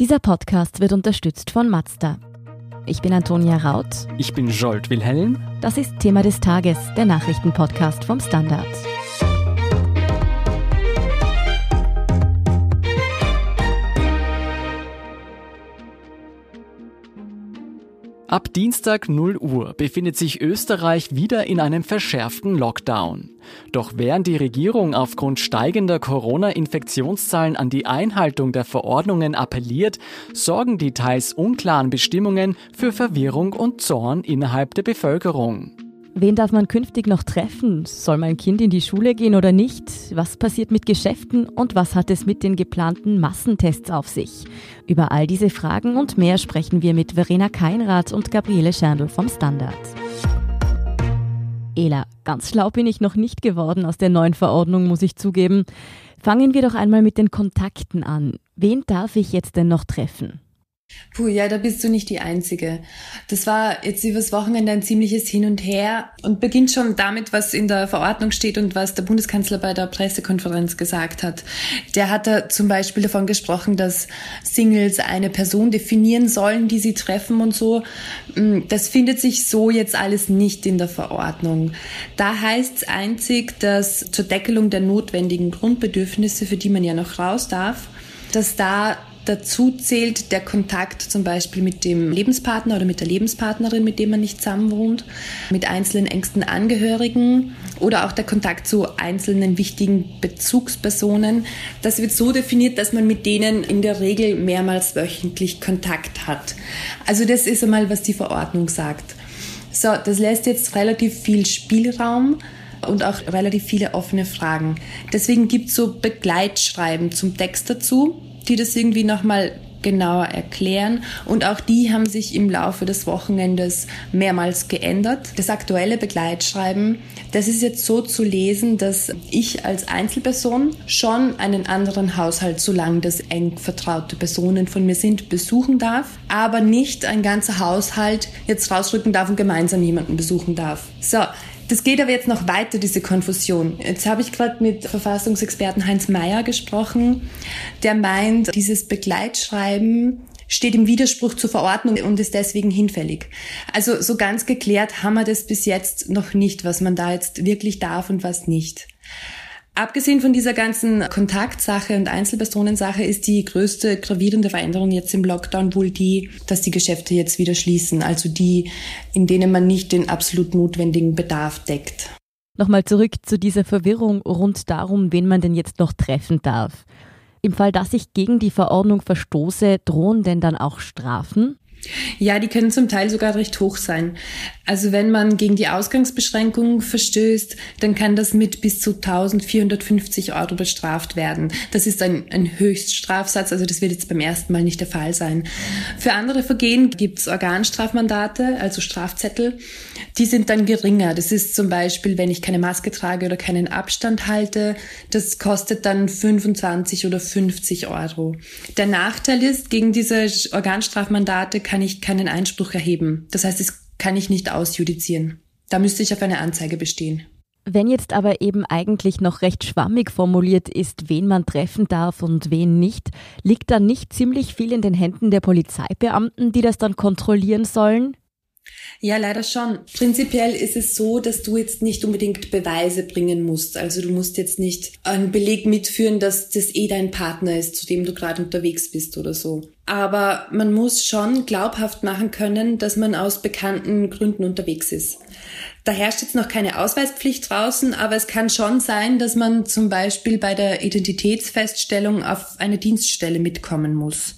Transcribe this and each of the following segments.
Dieser Podcast wird unterstützt von Mazda. Ich bin Antonia Raut. Ich bin Jolt Wilhelm. Das ist Thema des Tages, der Nachrichtenpodcast vom Standard. Ab Dienstag 0 Uhr befindet sich Österreich wieder in einem verschärften Lockdown. Doch während die Regierung aufgrund steigender Corona-Infektionszahlen an die Einhaltung der Verordnungen appelliert, sorgen die teils unklaren Bestimmungen für Verwirrung und Zorn innerhalb der Bevölkerung. Wen darf man künftig noch treffen? Soll mein Kind in die Schule gehen oder nicht? Was passiert mit Geschäften und was hat es mit den geplanten Massentests auf sich? Über all diese Fragen und mehr sprechen wir mit Verena Keinrath und Gabriele Scherndl vom Standard. Ela, ganz schlau bin ich noch nicht geworden aus der neuen Verordnung, muss ich zugeben. Fangen wir doch einmal mit den Kontakten an. Wen darf ich jetzt denn noch treffen? Puh, ja, da bist du nicht die Einzige. Das war jetzt übers Wochenende ein ziemliches Hin und Her und beginnt schon damit, was in der Verordnung steht und was der Bundeskanzler bei der Pressekonferenz gesagt hat. Der hat da zum Beispiel davon gesprochen, dass Singles eine Person definieren sollen, die sie treffen und so. Mm, das findet sich so jetzt alles nicht in der Verordnung. Da heißt es einzig, dass zur Deckelung der notwendigen Grundbedürfnisse, für die man ja noch raus darf, dass da Dazu zählt der Kontakt zum Beispiel mit dem Lebenspartner oder mit der Lebenspartnerin, mit dem man nicht zusammenwohnt, mit einzelnen engsten Angehörigen oder auch der Kontakt zu einzelnen wichtigen Bezugspersonen. Das wird so definiert, dass man mit denen in der Regel mehrmals wöchentlich Kontakt hat. Also das ist einmal, was die Verordnung sagt. So, das lässt jetzt relativ viel Spielraum und auch relativ viele offene Fragen. Deswegen gibt es so Begleitschreiben zum Text dazu die das irgendwie nochmal genauer erklären. Und auch die haben sich im Laufe des Wochenendes mehrmals geändert. Das aktuelle Begleitschreiben, das ist jetzt so zu lesen, dass ich als Einzelperson schon einen anderen Haushalt, solange das eng vertraute Personen von mir sind, besuchen darf, aber nicht ein ganzer Haushalt jetzt rausrücken darf und gemeinsam jemanden besuchen darf. So, das geht aber jetzt noch weiter, diese Konfusion. Jetzt habe ich gerade mit Verfassungsexperten Heinz Mayer gesprochen, der meint, dieses Begleitschreiben steht im Widerspruch zur Verordnung und ist deswegen hinfällig. Also so ganz geklärt haben wir das bis jetzt noch nicht, was man da jetzt wirklich darf und was nicht. Abgesehen von dieser ganzen Kontaktsache und Einzelpersonensache ist die größte gravierende Veränderung jetzt im Lockdown wohl die, dass die Geschäfte jetzt wieder schließen, also die, in denen man nicht den absolut notwendigen Bedarf deckt. Nochmal zurück zu dieser Verwirrung rund darum, wen man denn jetzt noch treffen darf. Im Fall, dass ich gegen die Verordnung verstoße, drohen denn dann auch Strafen? Ja, die können zum Teil sogar recht hoch sein. Also wenn man gegen die Ausgangsbeschränkungen verstößt, dann kann das mit bis zu 1450 Euro bestraft werden. Das ist ein, ein Höchststrafsatz, also das wird jetzt beim ersten Mal nicht der Fall sein. Für andere Vergehen gibt's Organstrafmandate, also Strafzettel. Die sind dann geringer. Das ist zum Beispiel, wenn ich keine Maske trage oder keinen Abstand halte. Das kostet dann 25 oder 50 Euro. Der Nachteil ist, gegen diese Organstrafmandate kann ich keinen Einspruch erheben. Das heißt, es kann ich nicht ausjudizieren. Da müsste ich auf eine Anzeige bestehen. Wenn jetzt aber eben eigentlich noch recht schwammig formuliert ist, wen man treffen darf und wen nicht, liegt dann nicht ziemlich viel in den Händen der Polizeibeamten, die das dann kontrollieren sollen? Ja, leider schon. Prinzipiell ist es so, dass du jetzt nicht unbedingt Beweise bringen musst. Also du musst jetzt nicht einen Beleg mitführen, dass das eh dein Partner ist, zu dem du gerade unterwegs bist oder so. Aber man muss schon glaubhaft machen können, dass man aus bekannten Gründen unterwegs ist. Da herrscht jetzt noch keine Ausweispflicht draußen, aber es kann schon sein, dass man zum Beispiel bei der Identitätsfeststellung auf eine Dienststelle mitkommen muss.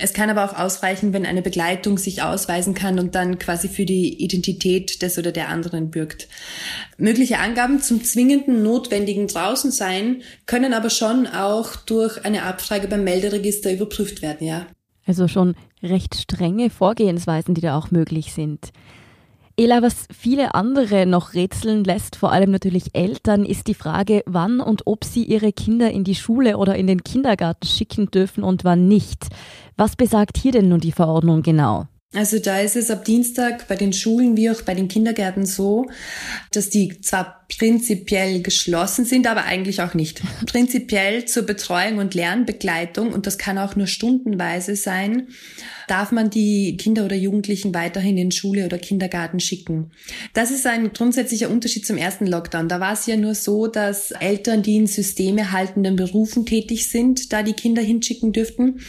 Es kann aber auch ausreichen, wenn eine Begleitung sich ausweisen kann und dann quasi für die Identität des oder der anderen bürgt. Mögliche Angaben zum zwingenden notwendigen draußen sein können aber schon auch durch eine Abfrage beim Melderegister überprüft werden, ja. Also schon recht strenge Vorgehensweisen, die da auch möglich sind. Ela, was viele andere noch rätseln lässt, vor allem natürlich Eltern, ist die Frage, wann und ob sie ihre Kinder in die Schule oder in den Kindergarten schicken dürfen und wann nicht. Was besagt hier denn nun die Verordnung genau? Also da ist es ab Dienstag bei den Schulen wie auch bei den Kindergärten so, dass die zwar prinzipiell geschlossen sind, aber eigentlich auch nicht. Prinzipiell zur Betreuung und Lernbegleitung, und das kann auch nur stundenweise sein, darf man die Kinder oder Jugendlichen weiterhin in Schule oder Kindergarten schicken. Das ist ein grundsätzlicher Unterschied zum ersten Lockdown. Da war es ja nur so, dass Eltern, die in systemehaltenden Berufen tätig sind, da die Kinder hinschicken dürften.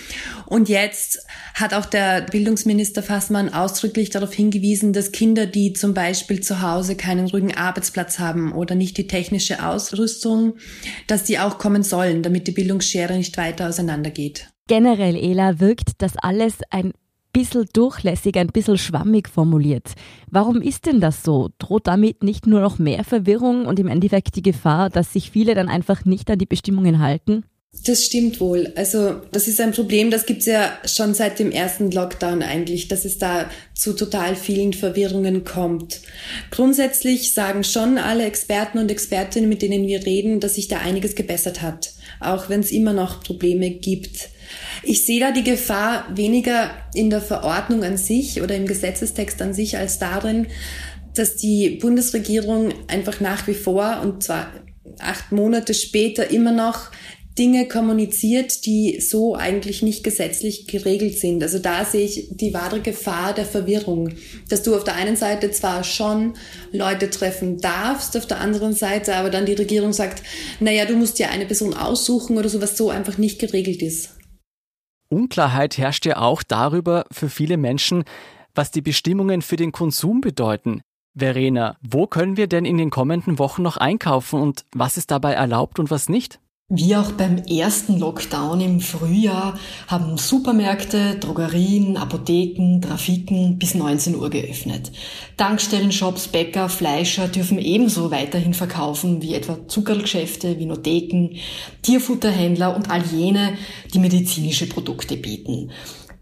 Und jetzt hat auch der Bildungsminister Fassmann ausdrücklich darauf hingewiesen, dass Kinder, die zum Beispiel zu Hause keinen ruhigen Arbeitsplatz haben oder nicht die technische Ausrüstung, dass die auch kommen sollen, damit die Bildungsschere nicht weiter auseinandergeht. Generell, Ela, wirkt das alles ein bisschen durchlässig, ein bisschen schwammig formuliert. Warum ist denn das so? Droht damit nicht nur noch mehr Verwirrung und im Endeffekt die Gefahr, dass sich viele dann einfach nicht an die Bestimmungen halten? Das stimmt wohl. Also das ist ein Problem, das gibt's ja schon seit dem ersten Lockdown eigentlich, dass es da zu total vielen Verwirrungen kommt. Grundsätzlich sagen schon alle Experten und Expertinnen, mit denen wir reden, dass sich da einiges gebessert hat, auch wenn es immer noch Probleme gibt. Ich sehe da die Gefahr weniger in der Verordnung an sich oder im Gesetzestext an sich als darin, dass die Bundesregierung einfach nach wie vor und zwar acht Monate später immer noch Dinge kommuniziert, die so eigentlich nicht gesetzlich geregelt sind. Also da sehe ich die wahre Gefahr der Verwirrung, dass du auf der einen Seite zwar schon Leute treffen darfst, auf der anderen Seite aber dann die Regierung sagt, naja, du musst ja eine Person aussuchen oder sowas so einfach nicht geregelt ist. Unklarheit herrscht ja auch darüber für viele Menschen, was die Bestimmungen für den Konsum bedeuten. Verena, wo können wir denn in den kommenden Wochen noch einkaufen und was ist dabei erlaubt und was nicht? Wie auch beim ersten Lockdown im Frühjahr haben Supermärkte, Drogerien, Apotheken, Trafiken bis 19 Uhr geöffnet. Tankstellenshops, Bäcker, Fleischer dürfen ebenso weiterhin verkaufen wie etwa Zuckerlgeschäfte, Vinotheken, Tierfutterhändler und all jene, die medizinische Produkte bieten.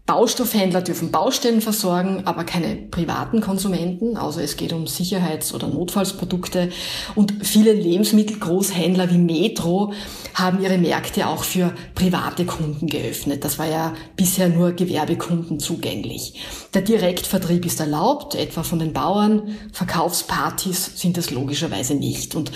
Baustoffhändler dürfen Baustellen versorgen, aber keine privaten Konsumenten, außer es geht um Sicherheits- oder Notfallsprodukte. Und viele Lebensmittelgroßhändler wie Metro haben ihre Märkte auch für private Kunden geöffnet. Das war ja bisher nur Gewerbekunden zugänglich. Der Direktvertrieb ist erlaubt, etwa von den Bauern. Verkaufspartys sind es logischerweise nicht. Und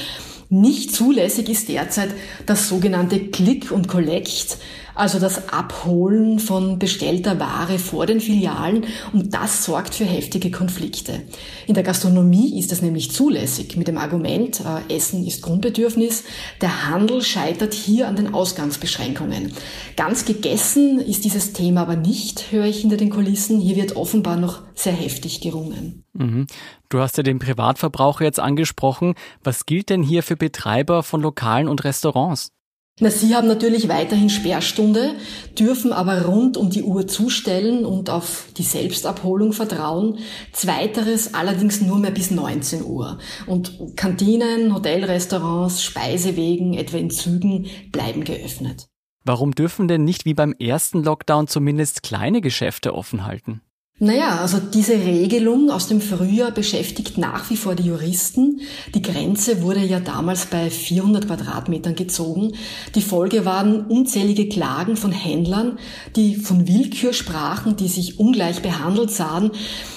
nicht zulässig ist derzeit das sogenannte Click und Collect, also das Abholen von bestellter Ware vor den Filialen und das sorgt für heftige Konflikte. In der Gastronomie ist das nämlich zulässig mit dem Argument, äh, Essen ist Grundbedürfnis. Der Handel scheitert hier an den Ausgangsbeschränkungen. Ganz gegessen ist dieses Thema aber nicht, höre ich hinter den Kulissen. Hier wird offenbar noch sehr heftig gerungen. Mhm. Du hast ja den Privatverbraucher jetzt angesprochen. Was gilt denn hier für Betreiber von Lokalen und Restaurants? Na, Sie haben natürlich weiterhin Sperrstunde, dürfen aber rund um die Uhr zustellen und auf die Selbstabholung vertrauen. Zweiteres allerdings nur mehr bis 19 Uhr. Und Kantinen, Hotelrestaurants, Speisewegen, etwa in Zügen, bleiben geöffnet. Warum dürfen denn nicht wie beim ersten Lockdown zumindest kleine Geschäfte offen halten? Naja, also diese Regelung aus dem Frühjahr beschäftigt nach wie vor die Juristen. Die Grenze wurde ja damals bei 400 Quadratmetern gezogen. Die Folge waren unzählige Klagen von Händlern, die von Willkür sprachen, die sich ungleich behandelt sahen.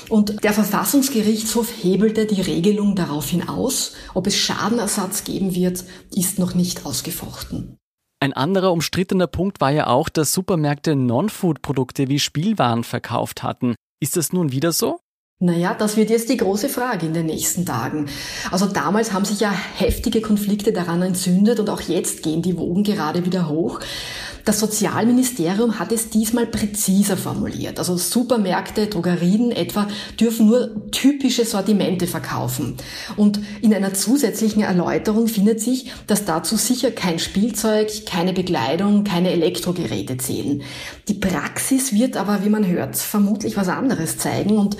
Und der Verfassungsgerichtshof hebelte die Regelung daraufhin aus. Ob es Schadenersatz geben wird, ist noch nicht ausgefochten. Ein anderer umstrittener Punkt war ja auch, dass Supermärkte Non-Food-Produkte wie Spielwaren verkauft hatten. Ist das nun wieder so? Naja, das wird jetzt die große Frage in den nächsten Tagen. Also damals haben sich ja heftige Konflikte daran entzündet und auch jetzt gehen die Wogen gerade wieder hoch. Das Sozialministerium hat es diesmal präziser formuliert. Also Supermärkte, Drogerien etwa dürfen nur typische Sortimente verkaufen. Und in einer zusätzlichen Erläuterung findet sich, dass dazu sicher kein Spielzeug, keine Bekleidung, keine Elektrogeräte zählen. Die Praxis wird aber, wie man hört, vermutlich was anderes zeigen und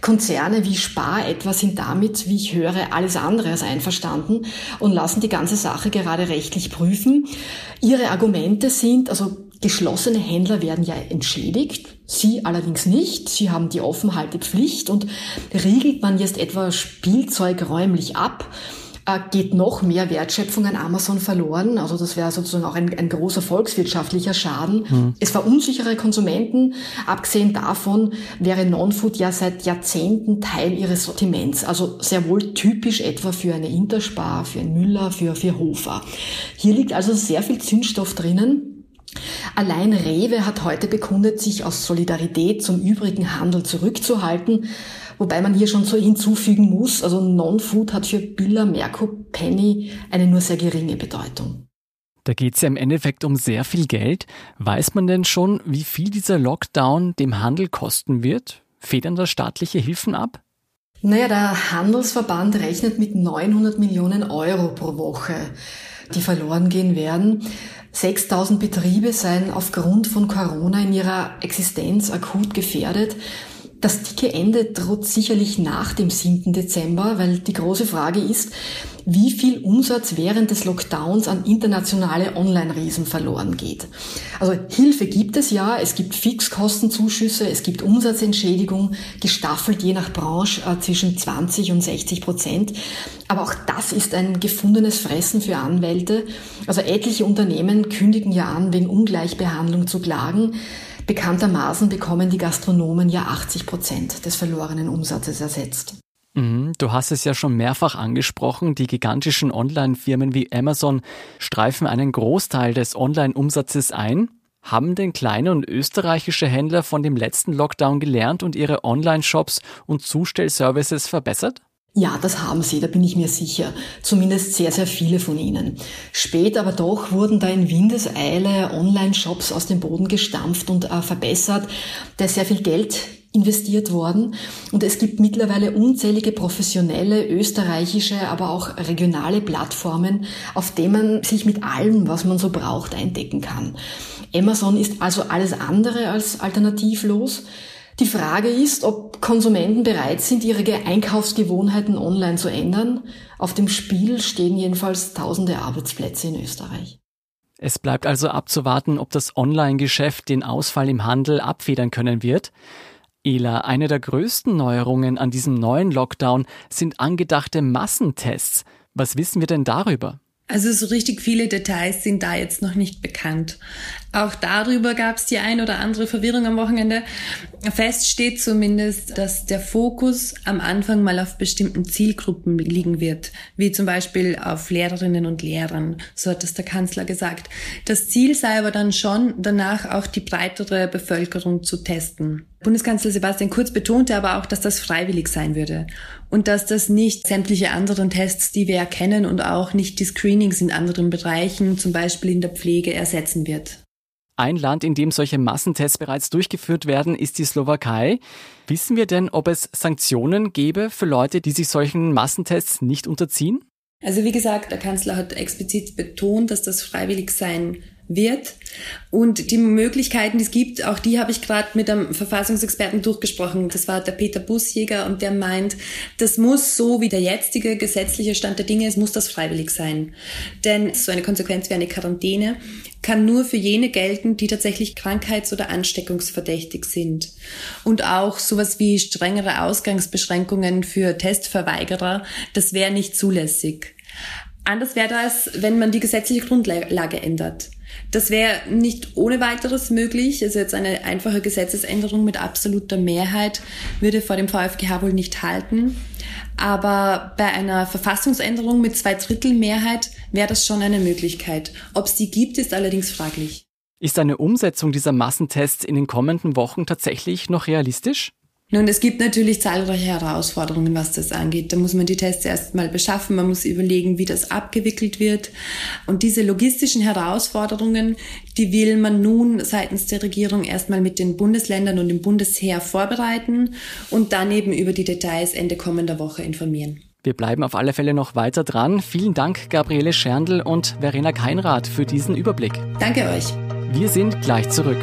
Konzerne wie Spar etwa sind damit, wie ich höre, alles andere als einverstanden und lassen die ganze Sache gerade rechtlich prüfen. Ihre Argumente sind, also geschlossene Händler werden ja entschädigt, Sie allerdings nicht. Sie haben die Offenhaltepflicht und riegelt man jetzt etwa Spielzeug räumlich ab, äh, geht noch mehr Wertschöpfung an Amazon verloren. Also das wäre sozusagen auch ein, ein großer volkswirtschaftlicher Schaden. Mhm. Es verunsichere Konsumenten. Abgesehen davon wäre Non-Food ja seit Jahrzehnten Teil ihres Sortiments. Also sehr wohl typisch etwa für eine Interspar, für einen Müller, für, für Hofer. Hier liegt also sehr viel Zündstoff drinnen. Allein Rewe hat heute bekundet, sich aus Solidarität zum übrigen Handel zurückzuhalten. Wobei man hier schon so hinzufügen muss, also Non-Food hat für Billa, Merco, Penny eine nur sehr geringe Bedeutung. Da geht es ja im Endeffekt um sehr viel Geld. Weiß man denn schon, wie viel dieser Lockdown dem Handel kosten wird? Federn da staatliche Hilfen ab? Naja, der Handelsverband rechnet mit 900 Millionen Euro pro Woche, die verloren gehen werden. 6000 Betriebe seien aufgrund von Corona in ihrer Existenz akut gefährdet. Das dicke Ende droht sicherlich nach dem 7. Dezember, weil die große Frage ist, wie viel Umsatz während des Lockdowns an internationale Online-Riesen verloren geht. Also Hilfe gibt es ja, es gibt Fixkostenzuschüsse, es gibt Umsatzentschädigung, gestaffelt je nach Branche äh, zwischen 20 und 60 Prozent. Aber auch das ist ein gefundenes Fressen für Anwälte. Also etliche Unternehmen kündigen ja an, wegen Ungleichbehandlung zu klagen. Bekanntermaßen bekommen die Gastronomen ja 80 Prozent des verlorenen Umsatzes ersetzt. Mhm, du hast es ja schon mehrfach angesprochen, die gigantischen Online-Firmen wie Amazon streifen einen Großteil des Online-Umsatzes ein. Haben denn kleine und österreichische Händler von dem letzten Lockdown gelernt und ihre Online-Shops und Zustellservices verbessert? Ja, das haben sie, da bin ich mir sicher. Zumindest sehr, sehr viele von ihnen. Spät aber doch wurden da in Windeseile Online-Shops aus dem Boden gestampft und äh, verbessert. Ist sehr viel Geld investiert worden. Und es gibt mittlerweile unzählige professionelle, österreichische, aber auch regionale Plattformen, auf denen man sich mit allem, was man so braucht, eindecken kann. Amazon ist also alles andere als alternativlos. Die Frage ist, ob Konsumenten bereit sind, ihre Einkaufsgewohnheiten online zu ändern. Auf dem Spiel stehen jedenfalls tausende Arbeitsplätze in Österreich. Es bleibt also abzuwarten, ob das Online-Geschäft den Ausfall im Handel abfedern können wird. Ela, eine der größten Neuerungen an diesem neuen Lockdown sind angedachte Massentests. Was wissen wir denn darüber? Also so richtig viele Details sind da jetzt noch nicht bekannt. Auch darüber gab es die ein oder andere Verwirrung am Wochenende. Fest steht zumindest, dass der Fokus am Anfang mal auf bestimmten Zielgruppen liegen wird, wie zum Beispiel auf Lehrerinnen und Lehrern, so hat es der Kanzler gesagt. Das Ziel sei aber dann schon, danach auch die breitere Bevölkerung zu testen. Bundeskanzler Sebastian Kurz betonte aber auch, dass das freiwillig sein würde und dass das nicht sämtliche anderen Tests, die wir erkennen und auch nicht die Screenings in anderen Bereichen, zum Beispiel in der Pflege, ersetzen wird. Ein Land, in dem solche Massentests bereits durchgeführt werden, ist die Slowakei. Wissen wir denn, ob es Sanktionen gäbe für Leute, die sich solchen Massentests nicht unterziehen? Also wie gesagt, der Kanzler hat explizit betont, dass das freiwillig sein wird. Und die Möglichkeiten, die es gibt, auch die habe ich gerade mit einem Verfassungsexperten durchgesprochen. Das war der Peter Busjäger und der meint, das muss so wie der jetzige gesetzliche Stand der Dinge ist, muss das freiwillig sein. Denn so eine Konsequenz wie eine Quarantäne kann nur für jene gelten, die tatsächlich krankheits- oder ansteckungsverdächtig sind. Und auch sowas wie strengere Ausgangsbeschränkungen für Testverweigerer, das wäre nicht zulässig. Anders wäre das, wenn man die gesetzliche Grundlage ändert. Das wäre nicht ohne weiteres möglich. Also jetzt eine einfache Gesetzesänderung mit absoluter Mehrheit würde vor dem VfGH wohl nicht halten. Aber bei einer Verfassungsänderung mit zwei Drittel Mehrheit wäre das schon eine Möglichkeit. Ob es die gibt, ist allerdings fraglich. Ist eine Umsetzung dieser Massentests in den kommenden Wochen tatsächlich noch realistisch? Nun, es gibt natürlich zahlreiche Herausforderungen, was das angeht. Da muss man die Tests erstmal beschaffen, man muss überlegen, wie das abgewickelt wird. Und diese logistischen Herausforderungen, die will man nun seitens der Regierung erstmal mit den Bundesländern und dem Bundesheer vorbereiten und dann eben über die Details Ende kommender Woche informieren. Wir bleiben auf alle Fälle noch weiter dran. Vielen Dank, Gabriele Scherndl und Verena Keinrath, für diesen Überblick. Danke euch. Wir sind gleich zurück.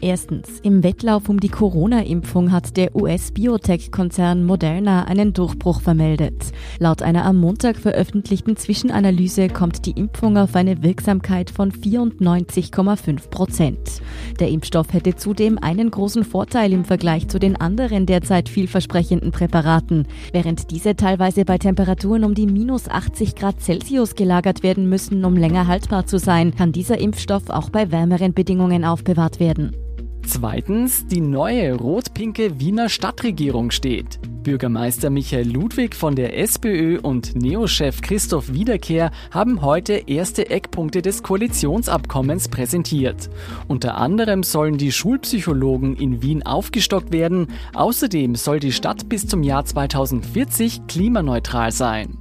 Erstens, im Wettlauf um die Corona-Impfung hat der US-Biotech-Konzern Moderna einen Durchbruch vermeldet. Laut einer am Montag veröffentlichten Zwischenanalyse kommt die Impfung auf eine Wirksamkeit von 94,5 Prozent. Der Impfstoff hätte zudem einen großen Vorteil im Vergleich zu den anderen derzeit vielversprechenden Präparaten. Während diese teilweise bei Temperaturen um die minus 80 Grad Celsius gelagert werden müssen, um länger haltbar zu sein, kann dieser Impfstoff auch bei wärmeren Bedingungen aufbewahrt werden. Zweitens, die neue rot-pinke Wiener Stadtregierung steht. Bürgermeister Michael Ludwig von der SPÖ und Neochef Christoph Wiederkehr haben heute erste Eckpunkte des Koalitionsabkommens präsentiert. Unter anderem sollen die Schulpsychologen in Wien aufgestockt werden. Außerdem soll die Stadt bis zum Jahr 2040 klimaneutral sein.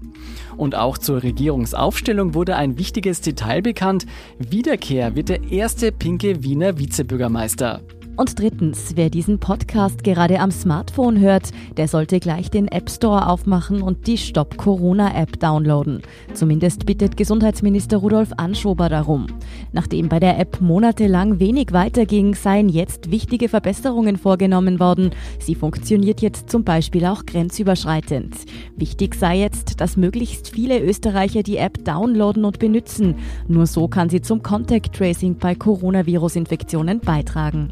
Und auch zur Regierungsaufstellung wurde ein wichtiges Detail bekannt. Wiederkehr wird der erste pinke Wiener Vizebürgermeister. Und drittens, wer diesen Podcast gerade am Smartphone hört, der sollte gleich den App Store aufmachen und die Stop Corona App downloaden. Zumindest bittet Gesundheitsminister Rudolf Anschober darum. Nachdem bei der App monatelang wenig weiterging, seien jetzt wichtige Verbesserungen vorgenommen worden. Sie funktioniert jetzt zum Beispiel auch grenzüberschreitend. Wichtig sei jetzt, dass möglichst viele Österreicher die App downloaden und benutzen. Nur so kann sie zum Contact Tracing bei Coronavirus-Infektionen beitragen.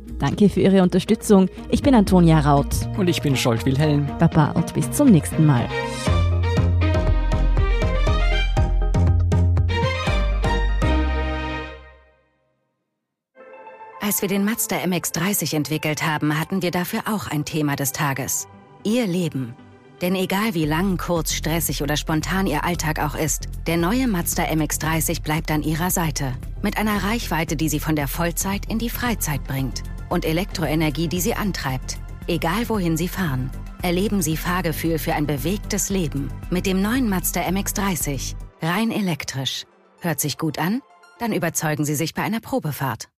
Danke für Ihre Unterstützung. Ich bin Antonia Raut. Und ich bin Scholt Wilhelm. Baba und bis zum nächsten Mal. Als wir den Mazda MX30 entwickelt haben, hatten wir dafür auch ein Thema des Tages. Ihr Leben. Denn egal wie lang, kurz, stressig oder spontan Ihr Alltag auch ist, der neue Mazda MX30 bleibt an Ihrer Seite. Mit einer Reichweite, die Sie von der Vollzeit in die Freizeit bringt und Elektroenergie, die sie antreibt. Egal wohin sie fahren, erleben sie Fahrgefühl für ein bewegtes Leben mit dem neuen Mazda MX30. Rein elektrisch. Hört sich gut an? Dann überzeugen Sie sich bei einer Probefahrt.